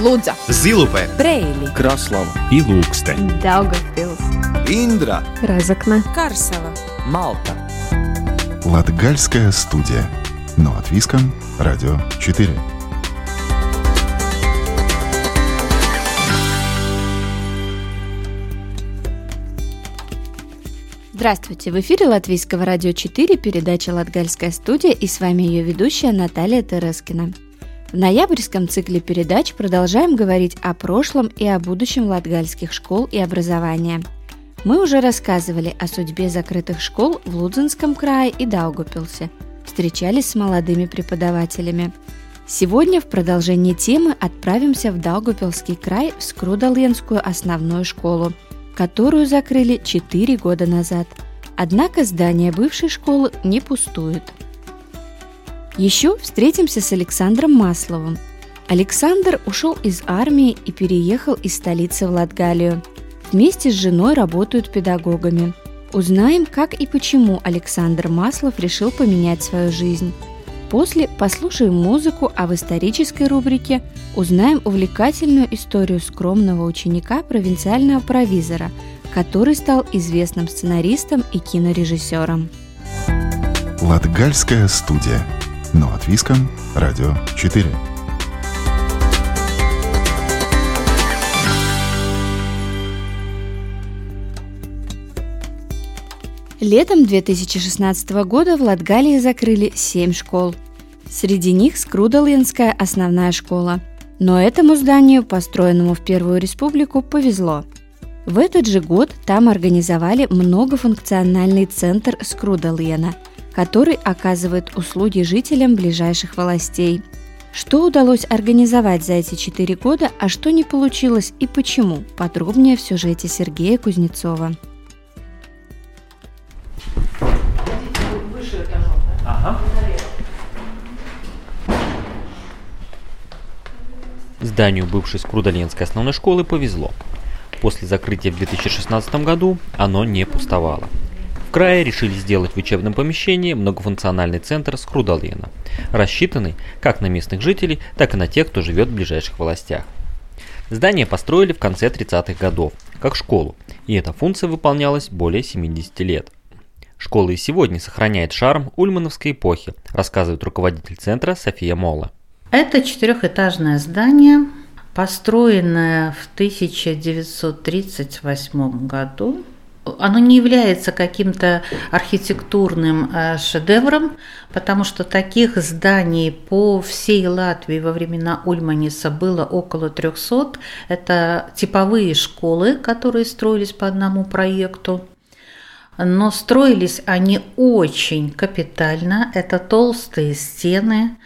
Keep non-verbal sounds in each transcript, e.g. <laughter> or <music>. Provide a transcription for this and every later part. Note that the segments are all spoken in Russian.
Лудза, Зилупе, Брейли, Краслава и Лукстен. Даугавпилс, Индра, Разокна, Карсела. Малта. Латгальская студия. Но от Виском. Радио 4. Здравствуйте! В эфире Латвийского радио 4 передача «Латгальская студия» и с вами ее ведущая Наталья Терескина. В ноябрьском цикле передач продолжаем говорить о прошлом и о будущем латгальских школ и образования. Мы уже рассказывали о судьбе закрытых школ в Лудзенском крае и Даугупилсе, встречались с молодыми преподавателями. Сегодня в продолжении темы отправимся в Даугупилский край в Скрудаленскую основную школу – которую закрыли 4 года назад. Однако здание бывшей школы не пустует. Еще встретимся с Александром Масловым. Александр ушел из армии и переехал из столицы в Латгалию. Вместе с женой работают педагогами. Узнаем, как и почему Александр Маслов решил поменять свою жизнь. После послушаем музыку, а в исторической рубрике узнаем увлекательную историю скромного ученика провинциального провизора, который стал известным сценаристом и кинорежиссером. Латгальская студия. Но от Виском. Радио 4. Летом 2016 года в Латгалии закрыли 7 школ. Среди них Скрудалинская основная школа. Но этому зданию, построенному в Первую Республику, повезло. В этот же год там организовали многофункциональный центр Скрудалена, который оказывает услуги жителям ближайших властей. Что удалось организовать за эти четыре года, а что не получилось и почему, подробнее в сюжете Сергея Кузнецова. Зданию бывшей Скрудоленской основной школы повезло. После закрытия в 2016 году оно не пустовало. В крае решили сделать в учебном помещении многофункциональный центр Скрудалена, рассчитанный как на местных жителей, так и на тех, кто живет в ближайших властях. Здание построили в конце 30-х годов, как школу, и эта функция выполнялась более 70 лет. Школа и сегодня сохраняет шарм ульмановской эпохи, рассказывает руководитель центра София Мола. Это четырехэтажное здание, построенное в 1938 году. Оно не является каким-то архитектурным э, шедевром, потому что таких зданий по всей Латвии во времена Ульманиса было около 300. Это типовые школы, которые строились по одному проекту. Но строились они очень капитально. Это толстые стены,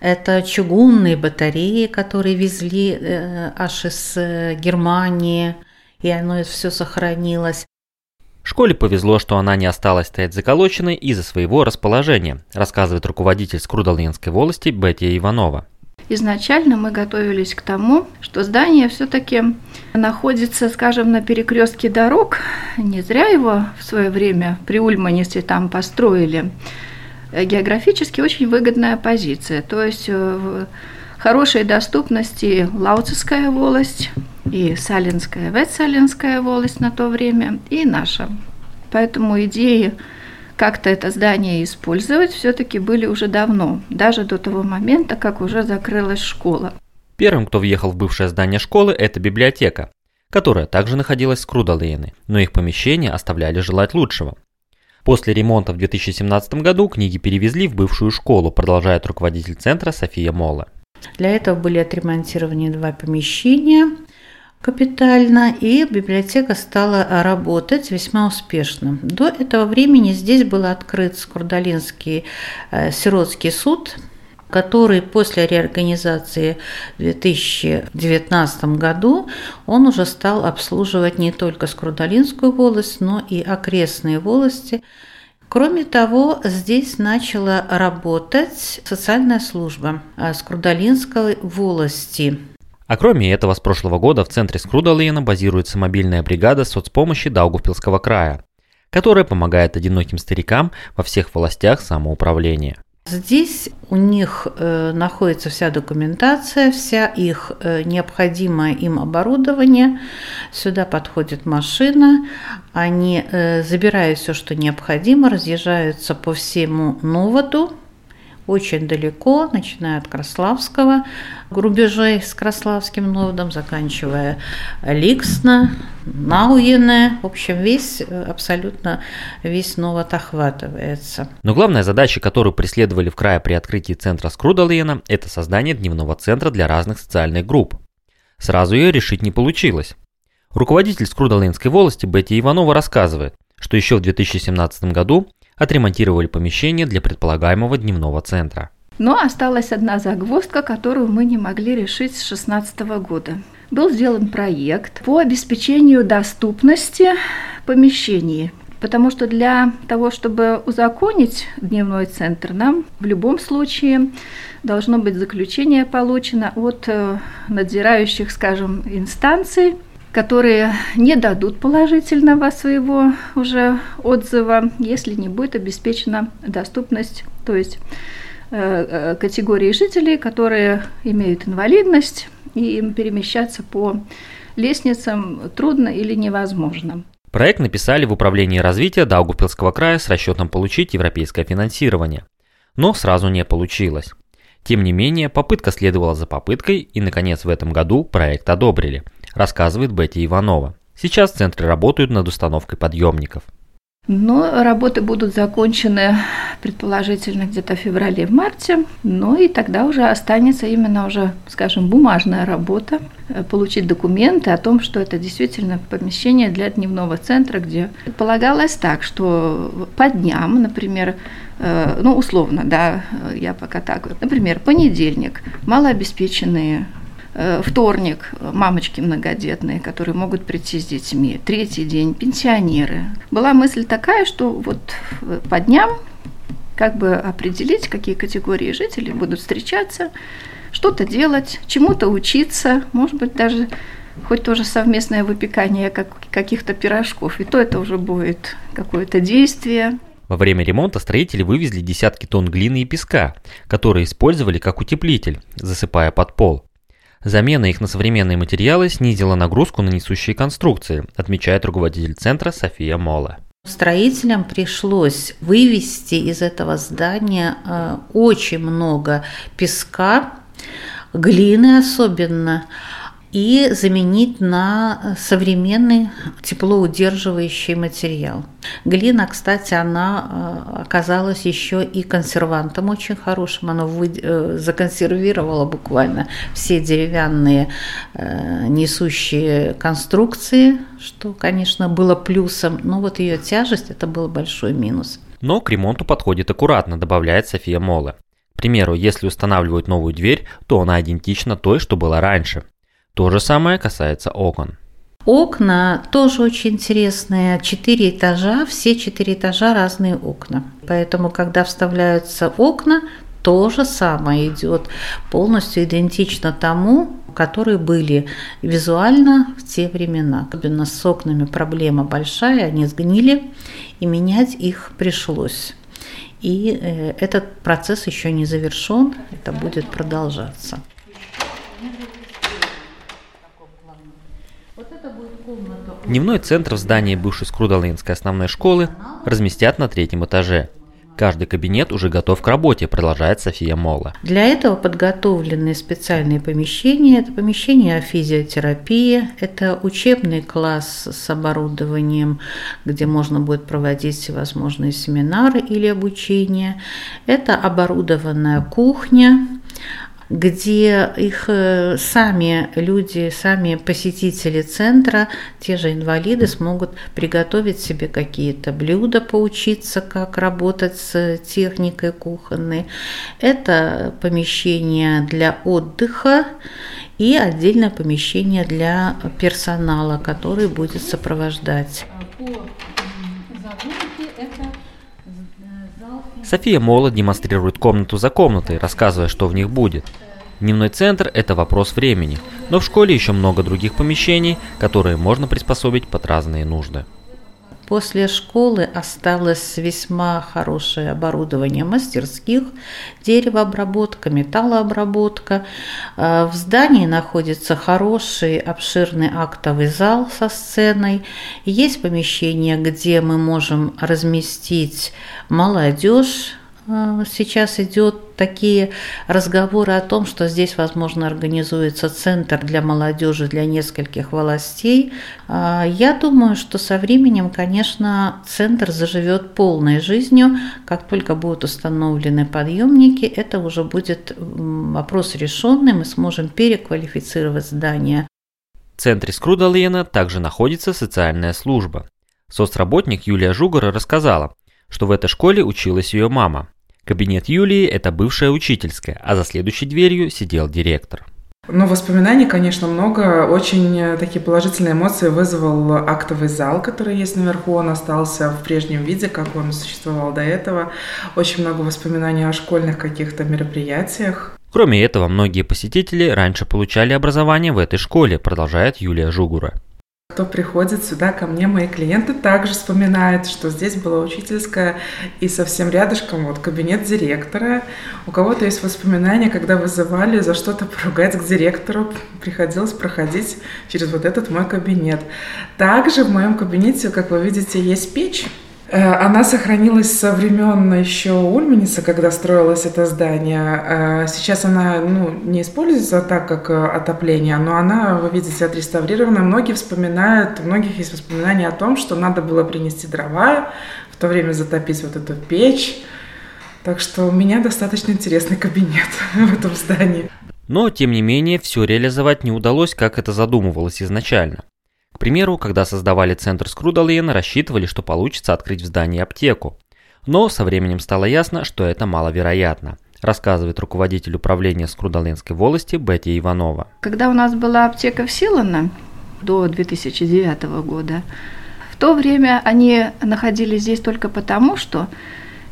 это чугунные батареи, которые везли э, аж из э, Германии, и оно все сохранилось. Школе повезло, что она не осталась стоять заколоченной из-за своего расположения, рассказывает руководитель Скрудалинской волости Бетти Иванова. Изначально мы готовились к тому, что здание все-таки находится, скажем, на перекрестке дорог. Не зря его в свое время при Ульманисе там построили. Географически очень выгодная позиция. То есть э, хорошей доступности Лауцевская волость и Салинская, Ветсалинская волость на то время, и наша. Поэтому идеи как-то это здание использовать все-таки были уже давно, даже до того момента, как уже закрылась школа. Первым, кто въехал в бывшее здание школы, это библиотека, которая также находилась в Крудалейны, но их помещения оставляли желать лучшего. После ремонта в 2017 году книги перевезли в бывшую школу, продолжает руководитель центра София Мола. Для этого были отремонтированы два помещения капитально, и библиотека стала работать весьма успешно. До этого времени здесь был открыт Скурдалинский э, сиротский суд, который после реорганизации в 2019 году он уже стал обслуживать не только Скрудалинскую волость, но и окрестные волости. Кроме того, здесь начала работать социальная служба Скрудалинской волости. А кроме этого, с прошлого года в центре Скрудалена базируется мобильная бригада соцпомощи Даугавпилского края, которая помогает одиноким старикам во всех властях самоуправления. Здесь у них э, находится вся документация, вся их э, необходимое им оборудование. Сюда подходит машина, они э, забирают все, что необходимо, разъезжаются по всему Новоду, очень далеко, начиная от Краславского, рубежей с Краславским Новодом, заканчивая Ликсно, Науене. В общем, весь, абсолютно весь Новод охватывается. Но главная задача, которую преследовали в крае при открытии центра Скрудалена, это создание дневного центра для разных социальных групп. Сразу ее решить не получилось. Руководитель Скрудалейнской волости Бетти Иванова рассказывает, что еще в 2017 году отремонтировали помещение для предполагаемого дневного центра. Но осталась одна загвоздка, которую мы не могли решить с 2016 года. Был сделан проект по обеспечению доступности помещений, потому что для того, чтобы узаконить дневной центр, нам в любом случае должно быть заключение получено от э, надзирающих, скажем, инстанций, которые не дадут положительного своего уже отзыва, если не будет обеспечена доступность, то есть э, э, категории жителей, которые имеют инвалидность, и им перемещаться по лестницам трудно или невозможно. Проект написали в Управлении развития Даугавпилского края с расчетом получить европейское финансирование. Но сразу не получилось. Тем не менее, попытка следовала за попыткой, и, наконец, в этом году проект одобрили – рассказывает Бетти Иванова. Сейчас в центре работают над установкой подъемников. Но работы будут закончены предположительно где-то в феврале, в марте. Ну и тогда уже останется именно уже, скажем, бумажная работа, э, получить документы о том, что это действительно помещение для дневного центра, где предполагалось так, что по дням, например, э, ну, условно, да, я пока так, например, понедельник, малообеспеченные Э, вторник мамочки многодетные, которые могут прийти с детьми, третий день пенсионеры. Была мысль такая, что вот по дням как бы определить, какие категории жителей будут встречаться, что-то делать, чему-то учиться, может быть, даже хоть тоже совместное выпекание как, каких-то пирожков, и то это уже будет какое-то действие. Во время ремонта строители вывезли десятки тонн глины и песка, которые использовали как утеплитель, засыпая под пол. Замена их на современные материалы снизила нагрузку на несущие конструкции, отмечает руководитель центра София Мола. Строителям пришлось вывести из этого здания э, очень много песка, глины особенно, и заменить на современный теплоудерживающий материал. Глина, кстати, она э, оказалась еще и консервантом очень хорошим. Она вы... Э, законсервировала буквально все деревянные э, несущие конструкции, что, конечно, было плюсом. Но вот ее тяжесть – это был большой минус. Но к ремонту подходит аккуратно, добавляет София Мола. К примеру, если устанавливают новую дверь, то она идентична той, что была раньше. То же самое касается окон. Окна тоже очень интересные. Четыре этажа, все четыре этажа разные окна. Поэтому, когда вставляются окна, то же самое идет полностью идентично тому, которые были визуально в те времена. Особенно с окнами проблема большая, они сгнили, и менять их пришлось. И э, этот процесс еще не завершен, это будет продолжаться. Дневной центр в здании бывшей Скрудалынской основной школы разместят на третьем этаже. Каждый кабинет уже готов к работе, продолжает София Мола. Для этого подготовлены специальные помещения. Это помещение физиотерапии, это учебный класс с оборудованием, где можно будет проводить всевозможные семинары или обучение. Это оборудованная кухня, где их э, сами люди, сами посетители центра, те же инвалиды смогут приготовить себе какие-то блюда, поучиться, как работать с техникой кухонной. Это помещение для отдыха и отдельное помещение для персонала, который будет сопровождать. София Мола демонстрирует комнату за комнатой, рассказывая, что в них будет. Дневной центр – это вопрос времени, но в школе еще много других помещений, которые можно приспособить под разные нужды. После школы осталось весьма хорошее оборудование мастерских, деревообработка, металлообработка. Э, в здании находится хороший обширный актовый зал со сценой. Есть помещение, где мы можем разместить молодежь, сейчас идет такие разговоры о том, что здесь, возможно, организуется центр для молодежи для нескольких властей. А, я думаю, что со временем, конечно, центр заживет полной жизнью. Как только будут установлены подъемники, это уже будет вопрос решенный, мы сможем переквалифицировать здание. В центре Скрудалена также находится социальная служба. Соцработник Юлия Жугора рассказала, что в этой школе училась ее мама. Кабинет Юлии – это бывшая учительская, а за следующей дверью сидел директор. Ну, воспоминаний, конечно, много. Очень э, такие положительные эмоции вызвал актовый зал, который есть наверху. Он остался в прежнем виде, как он существовал до этого. Очень много воспоминаний о школьных каких-то мероприятиях. Кроме этого, многие посетители раньше получали образование в этой школе, продолжает Юлия Жугура. Кто приходит сюда ко мне, мои клиенты также вспоминают, что здесь была учительская и совсем рядышком вот кабинет директора. У кого-то есть воспоминания, когда вызывали за что-то поругать к директору, приходилось проходить через вот этот мой кабинет. Также в моем кабинете, как вы видите, есть печь, она сохранилась со времен еще Ульманиса, когда строилось это здание. Э, сейчас она ну, не используется так, как э, отопление, но она, вы видите, отреставрирована. Многие вспоминают, у многих есть воспоминания о том, что надо было принести дрова, в то время затопить вот эту печь. Так что у меня достаточно интересный кабинет <laughs> в этом здании. Но, тем не менее, все реализовать не удалось, как это задумывалось изначально. К примеру, когда создавали центр Скрудалена, рассчитывали, что получится открыть в здании аптеку. Но со временем стало ясно, что это маловероятно рассказывает руководитель управления Скрудаленской волости Бетти Иванова. Когда у нас была аптека в Силано до 2009 года, в то время они находились здесь только потому, что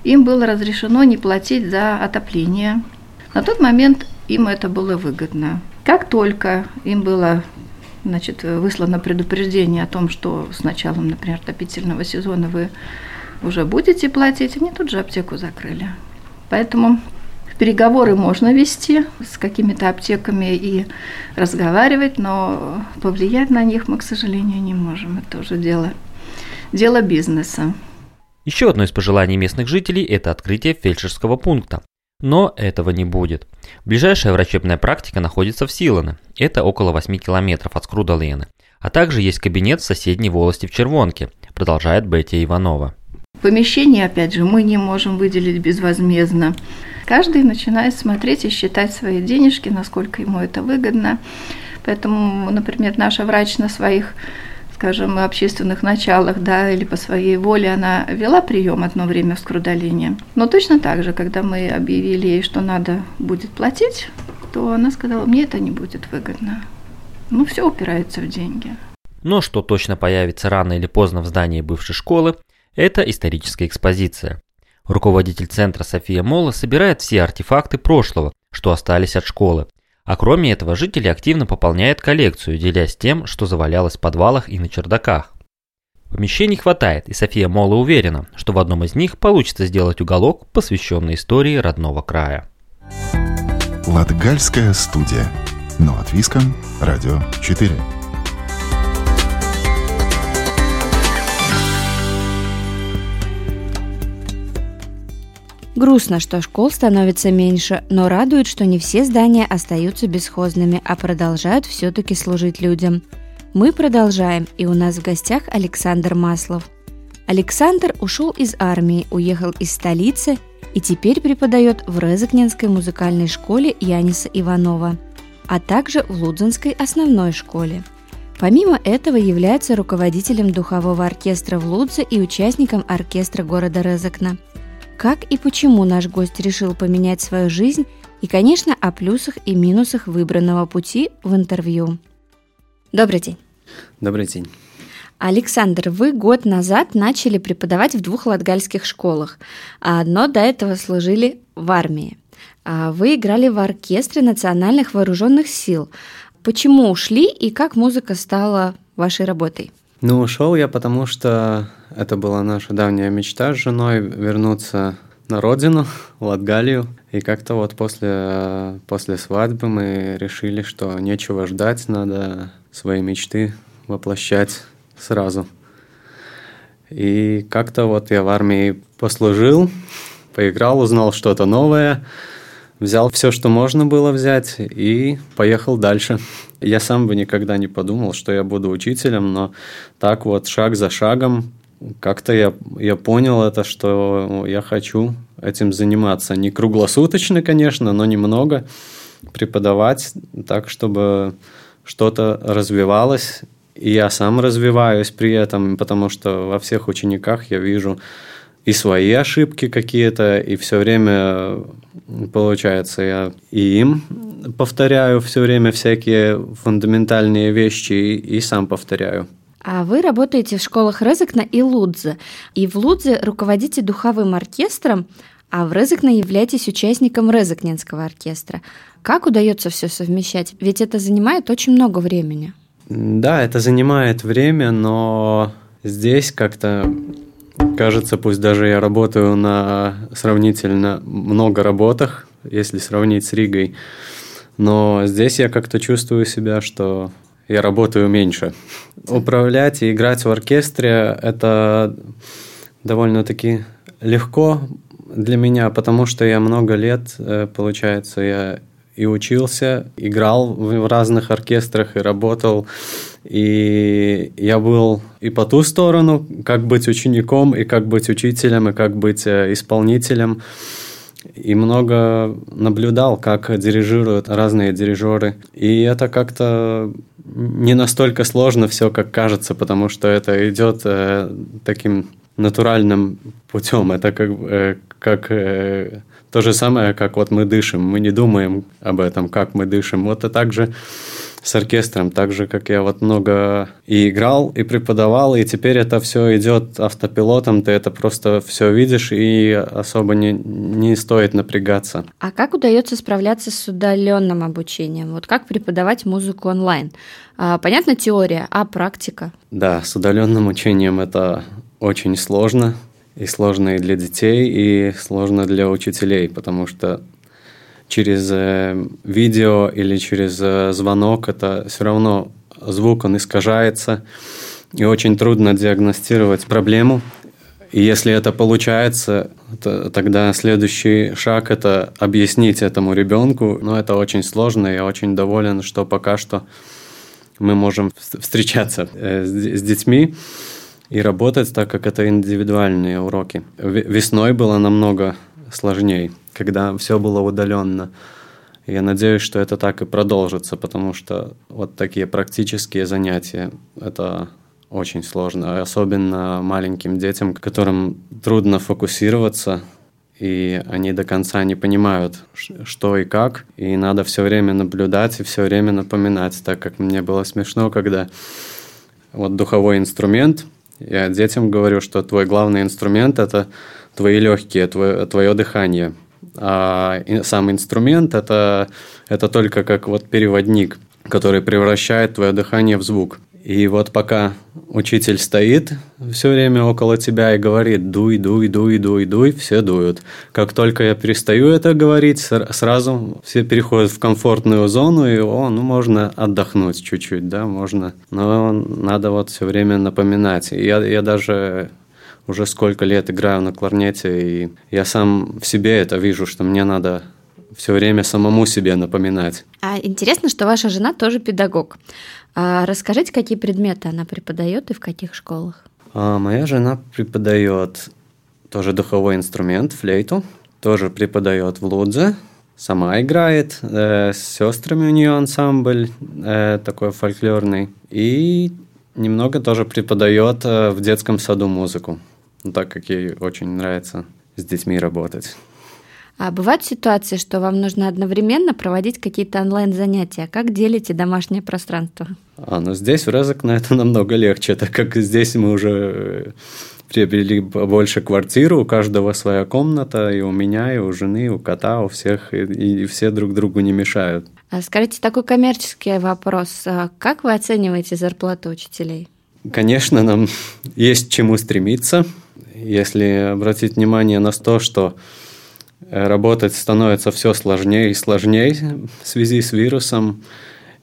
им было разрешено не платить за отопление. На тот момент им это было выгодно. Как только им было значит, выслано предупреждение о том, что с началом, например, отопительного сезона вы уже будете платить, они тут же аптеку закрыли. Поэтому переговоры можно вести с какими-то аптеками и разговаривать, но повлиять на них мы, к сожалению, не можем. Это уже дело, дело бизнеса. Еще одно из пожеланий местных жителей – это открытие фельдшерского пункта. Но этого не будет. Ближайшая врачебная практика находится в Силане, это около 8 километров от Скрудалена. А также есть кабинет в соседней волости в Червонке, продолжает Бетти Иванова. Помещение, опять же, мы не можем выделить безвозмездно. Каждый начинает смотреть и считать свои денежки, насколько ему это выгодно. Поэтому, например, наша врач на своих скажем, общественных началах, да, или по своей воле она вела прием одно время в Скрудалине. Но точно так же, когда мы объявили ей, что надо будет платить, то она сказала, мне это не будет выгодно. Ну, все упирается в деньги. Но что точно появится рано или поздно в здании бывшей школы, это историческая экспозиция. Руководитель центра София Мола собирает все артефакты прошлого, что остались от школы, а кроме этого, жители активно пополняют коллекцию, делясь тем, что завалялось в подвалах и на чердаках. Помещений хватает, и София Мола уверена, что в одном из них получится сделать уголок, посвященный истории родного края. Латгальская студия. Но от Виском. Радио 4. Грустно, что школ становится меньше, но радует, что не все здания остаются бесхозными, а продолжают все-таки служить людям. Мы продолжаем, и у нас в гостях Александр Маслов. Александр ушел из армии, уехал из столицы и теперь преподает в Резакненской музыкальной школе Яниса Иванова, а также в Лудзенской основной школе. Помимо этого является руководителем духового оркестра в Лудзе и участником оркестра города Резакна – как и почему наш гость решил поменять свою жизнь и, конечно, о плюсах и минусах выбранного пути в интервью. Добрый день. Добрый день. Александр, вы год назад начали преподавать в двух латгальских школах, но до этого служили в армии. А вы играли в оркестре национальных вооруженных сил. Почему ушли и как музыка стала вашей работой? Ну, ушел я, потому что это была наша давняя мечта с женой вернуться на родину, Латгалию. И как-то вот после, после свадьбы мы решили, что нечего ждать, надо свои мечты воплощать сразу. И как-то вот я в армии послужил, поиграл, узнал что-то новое, взял все, что можно было взять, и поехал дальше. Я сам бы никогда не подумал, что я буду учителем, но так вот шаг за шагом как-то я, я понял это, что я хочу этим заниматься. Не круглосуточно, конечно, но немного преподавать так, чтобы что-то развивалось, и я сам развиваюсь при этом, потому что во всех учениках я вижу и свои ошибки какие-то, и все время, получается, я и им повторяю все время всякие фундаментальные вещи, и, и сам повторяю. А вы работаете в школах Резекна и Лудзе. И в Лудзе руководите духовым оркестром, а в Резекне являетесь участником Резекненского оркестра. Как удается все совмещать? Ведь это занимает очень много времени. Да, это занимает время, но здесь как-то кажется, пусть даже я работаю на сравнительно много работах, если сравнить с Ригой, но здесь я как-то чувствую себя, что я работаю меньше. Управлять и играть в оркестре – это довольно-таки легко для меня, потому что я много лет, э, получается, я и учился, играл в разных оркестрах и работал. И я был и по ту сторону, как быть учеником, и как быть учителем, и как быть э, исполнителем. И много наблюдал, как дирижируют разные дирижеры. И это как-то не настолько сложно все, как кажется, потому что это идет э, таким натуральным путем. Это как, э, как э, то же самое, как вот мы дышим. Мы не думаем об этом, как мы дышим. Вот и так же с оркестром, так же, как я вот много и играл, и преподавал, и теперь это все идет автопилотом, ты это просто все видишь, и особо не, не стоит напрягаться. А как удается справляться с удаленным обучением? Вот как преподавать музыку онлайн? А, понятно теория, а практика? Да, с удаленным учением это очень сложно, и сложно и для детей, и сложно для учителей, потому что через э, видео или через э, звонок это все равно звук, он искажается, и очень трудно диагностировать проблему. И если это получается, то, тогда следующий шаг – это объяснить этому ребенку. Но это очень сложно, я очень доволен, что пока что мы можем встречаться э, с детьми и работать, так как это индивидуальные уроки. Весной было намного сложнее, когда все было удаленно. Я надеюсь, что это так и продолжится, потому что вот такие практические занятия – это очень сложно, особенно маленьким детям, которым трудно фокусироваться, и они до конца не понимают, что и как, и надо все время наблюдать и все время напоминать, так как мне было смешно, когда вот духовой инструмент – я детям говорю, что твой главный инструмент – это твои легкие, твое, твое дыхание. А сам инструмент это, – это только как вот переводник, который превращает твое дыхание в звук. И вот пока учитель стоит все время около тебя и говорит «дуй, дуй, дуй, дуй, дуй», все дуют. Как только я перестаю это говорить, сразу все переходят в комфортную зону, и о, ну можно отдохнуть чуть-чуть, да, можно. Но надо вот все время напоминать. Я, я даже уже сколько лет играю на кларнете, и я сам в себе это вижу, что мне надо все время самому себе напоминать. А интересно, что ваша жена тоже педагог. А расскажите, какие предметы она преподает и в каких школах? А моя жена преподает тоже духовой инструмент, флейту, тоже преподает в Лудзе, сама играет, э, с сестрами у нее ансамбль э, такой фольклорный, и немного тоже преподает э, в детском саду музыку, ну, так как ей очень нравится с детьми работать. А бывают ситуации, что вам нужно одновременно проводить какие-то онлайн-занятия. Как делите домашнее пространство? А, ну здесь в Резок на это <laughs> намного легче, так как здесь мы уже э, приобрели больше квартиру, у каждого своя комната, и у меня, и у жены, и у кота, у всех, и, и все друг другу не мешают. А скажите, такой коммерческий вопрос. А как вы оцениваете зарплату учителей? конечно, нам <laughs> есть чему стремиться. Если обратить внимание на то, что э, работать становится все сложнее и сложнее в связи с вирусом,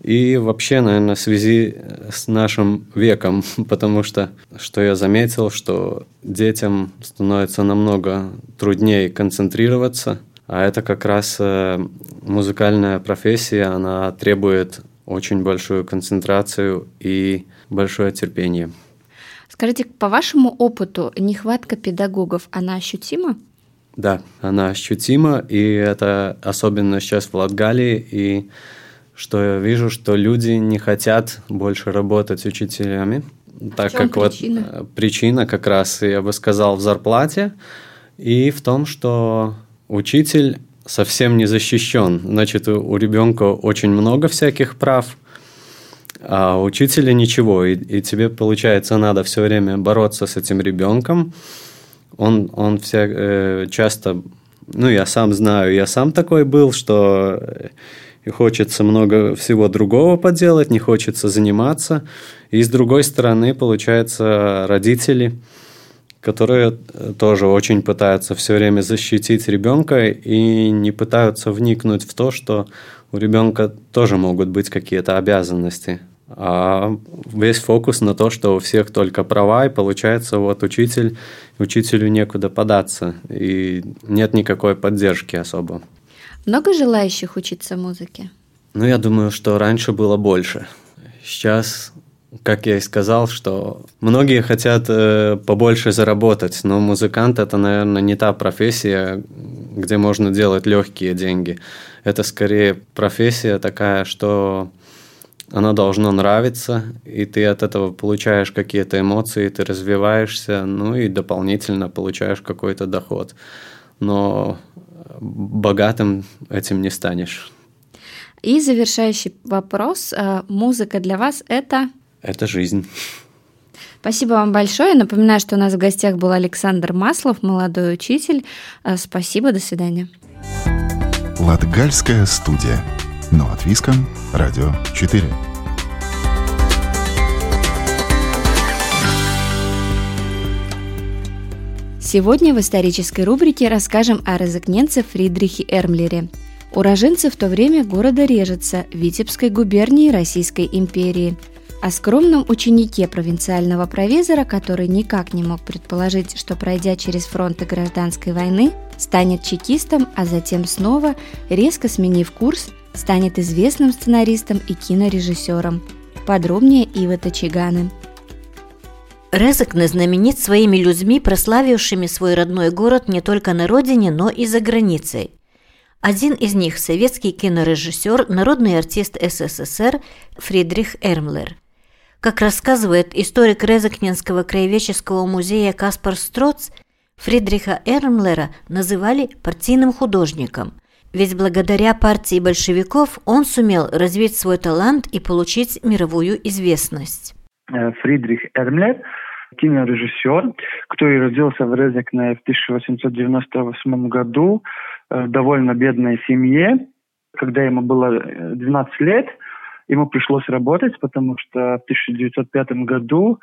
и вообще, наверное, в связи с нашим веком, <laughs> потому что, что я заметил, что детям становится намного труднее концентрироваться, а это как раз э, музыкальная профессия, она требует очень большую концентрацию и большое терпение. Скажите, по вашему опыту, нехватка педагогов, она ощутима? Да, она ощутима, и это особенно сейчас в Латгалии, и что я вижу, что люди не хотят больше работать учителями, так как причина? вот э, причина как раз, я бы сказал, в зарплате и в том, что учитель совсем не защищен. Значит, у ребенка очень много всяких прав, а учителя ничего. И, и тебе, получается, надо все время бороться с этим ребенком. Он, он вся, э, часто, ну, я сам знаю, я сам такой был, что и хочется много всего другого поделать, не хочется заниматься. И с другой стороны, получается, родители, которые тоже очень пытаются все время защитить ребенка и не пытаются вникнуть в то, что у ребенка тоже могут быть какие-то обязанности. А весь фокус на то, что у всех только права, и получается, вот учитель, учителю некуда податься, и нет никакой поддержки особо. Много желающих учиться музыке? Ну, я думаю, что раньше было больше. Сейчас, как я и сказал, что многие хотят э, побольше заработать, но музыкант это, наверное, не та профессия, где можно делать легкие деньги. Это скорее профессия такая, что она должна нравиться, и ты от этого получаешь какие-то эмоции, ты развиваешься, ну и дополнительно получаешь какой-то доход. Но богатым этим не станешь. И завершающий вопрос. Э, музыка для вас это? Это жизнь. Спасибо вам большое. Напоминаю, что у нас в гостях был Александр Маслов, молодой учитель. Э, спасибо, до свидания. Латгальская студия. Но от Виском. Радио 4. Сегодня в исторической рубрике расскажем о розыкненце Фридрихе Эрмлере. Уроженце в то время города Режица, Витебской губернии Российской империи. О скромном ученике провинциального провизора, который никак не мог предположить, что пройдя через фронты гражданской войны, станет чекистом, а затем снова, резко сменив курс, станет известным сценаристом и кинорежиссером. Подробнее Ива Тачиганы. Резекне знаменит своими людьми, прославившими свой родной город не только на родине, но и за границей. Один из них – советский кинорежиссер, народный артист СССР Фридрих Эрмлер. Как рассказывает историк Резекненского краеведческого музея Каспар Строц, Фридриха Эрмлера называли партийным художником, ведь благодаря партии большевиков он сумел развить свой талант и получить мировую известность. Э, Фридрих Эрмлер, кинорежиссер, который родился в Резекне в 1898 году э, в довольно бедной семье. Когда ему было 12 э, лет, ему пришлось работать, потому что в 1905 году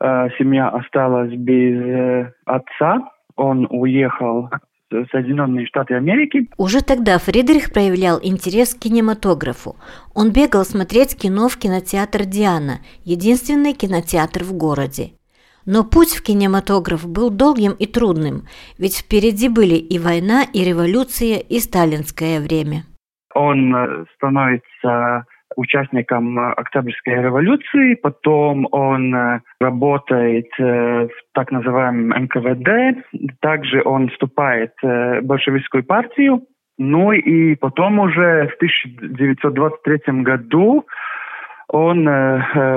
семья осталась без отца. Он уехал Соединенные Штаты Америки. Уже тогда Фридрих проявлял интерес к кинематографу. Он бегал смотреть кино в кинотеатр «Диана», единственный кинотеатр в городе. Но путь в кинематограф был долгим и трудным, ведь впереди были и война, и революция, и сталинское время. Он э, становится участником э, Октябрьской революции, потом он э, работает э, в так называемом НКВД, также он вступает в большевистскую партию, ну и потом уже в 1923 году он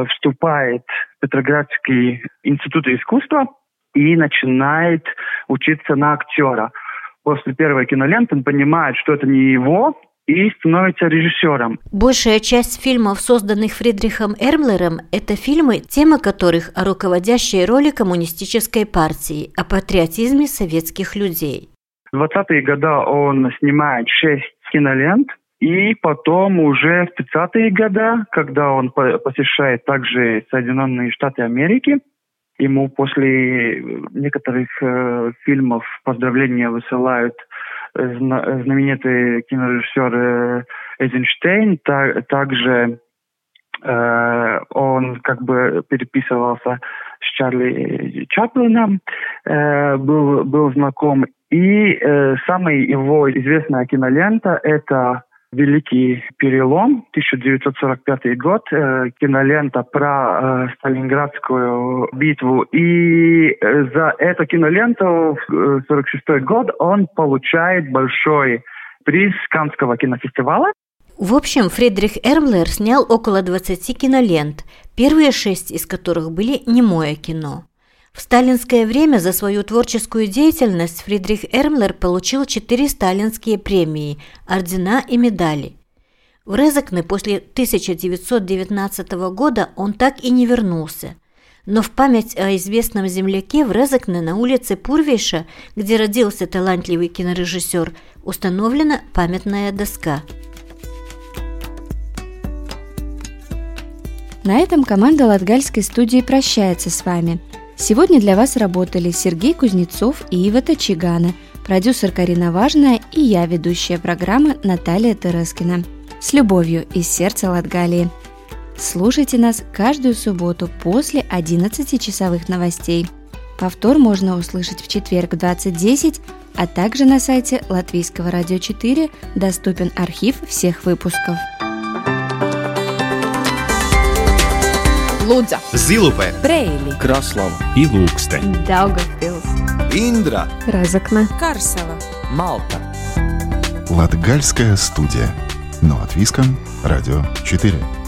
вступает в Петроградский институт искусства и начинает учиться на актера. После первой киноленты он понимает, что это не его, и становится режиссером. Большая часть фильмов, созданных Фридрихом Эрмлером, это фильмы, тема которых о руководящей роли коммунистической партии, о патриотизме советских людей. В 20-е годы он снимает шесть кинолент. И потом уже в 30-е годы, когда он посещает также Соединенные Штаты Америки, ему после некоторых э, фильмов поздравления высылают знаменитый кинорежиссер э, Эйзенштейн, та, также э, он как бы переписывался с Чарли Чаплином, э, был, был знаком. И э, самая его известная кинолента – это Великий перелом, 1945 год, э, кинолента про э, Сталинградскую битву. И э, за эту киноленту в 1946 э, год он получает большой приз Канского кинофестиваля. В общем, Фридрих Эрмлер снял около 20 кинолент, первые шесть из которых были немое кино. В сталинское время за свою творческую деятельность Фридрих Эрмлер получил четыре сталинские премии, ордена и медали. В Резакне после 1919 года он так и не вернулся. Но в память о известном земляке в Резакне на улице Пурвейша, где родился талантливый кинорежиссер, установлена памятная доска. На этом команда Латгальской студии прощается с вами – Сегодня для вас работали Сергей Кузнецов и Ива Тачигана, продюсер Карина Важная и я, ведущая программы Наталья Терескина. С любовью из сердца Латгалии. Слушайте нас каждую субботу после 11-часовых новостей. Повтор можно услышать в четверг в 20.10, а также на сайте Латвийского радио 4 доступен архив всех выпусков. Зилупе, Брейли, Краслава. И Ilūksteņa, Daugavpils, Индра, Разокна, Карсела, Малта. Латгальская студия. Но от Виском, Радио 4.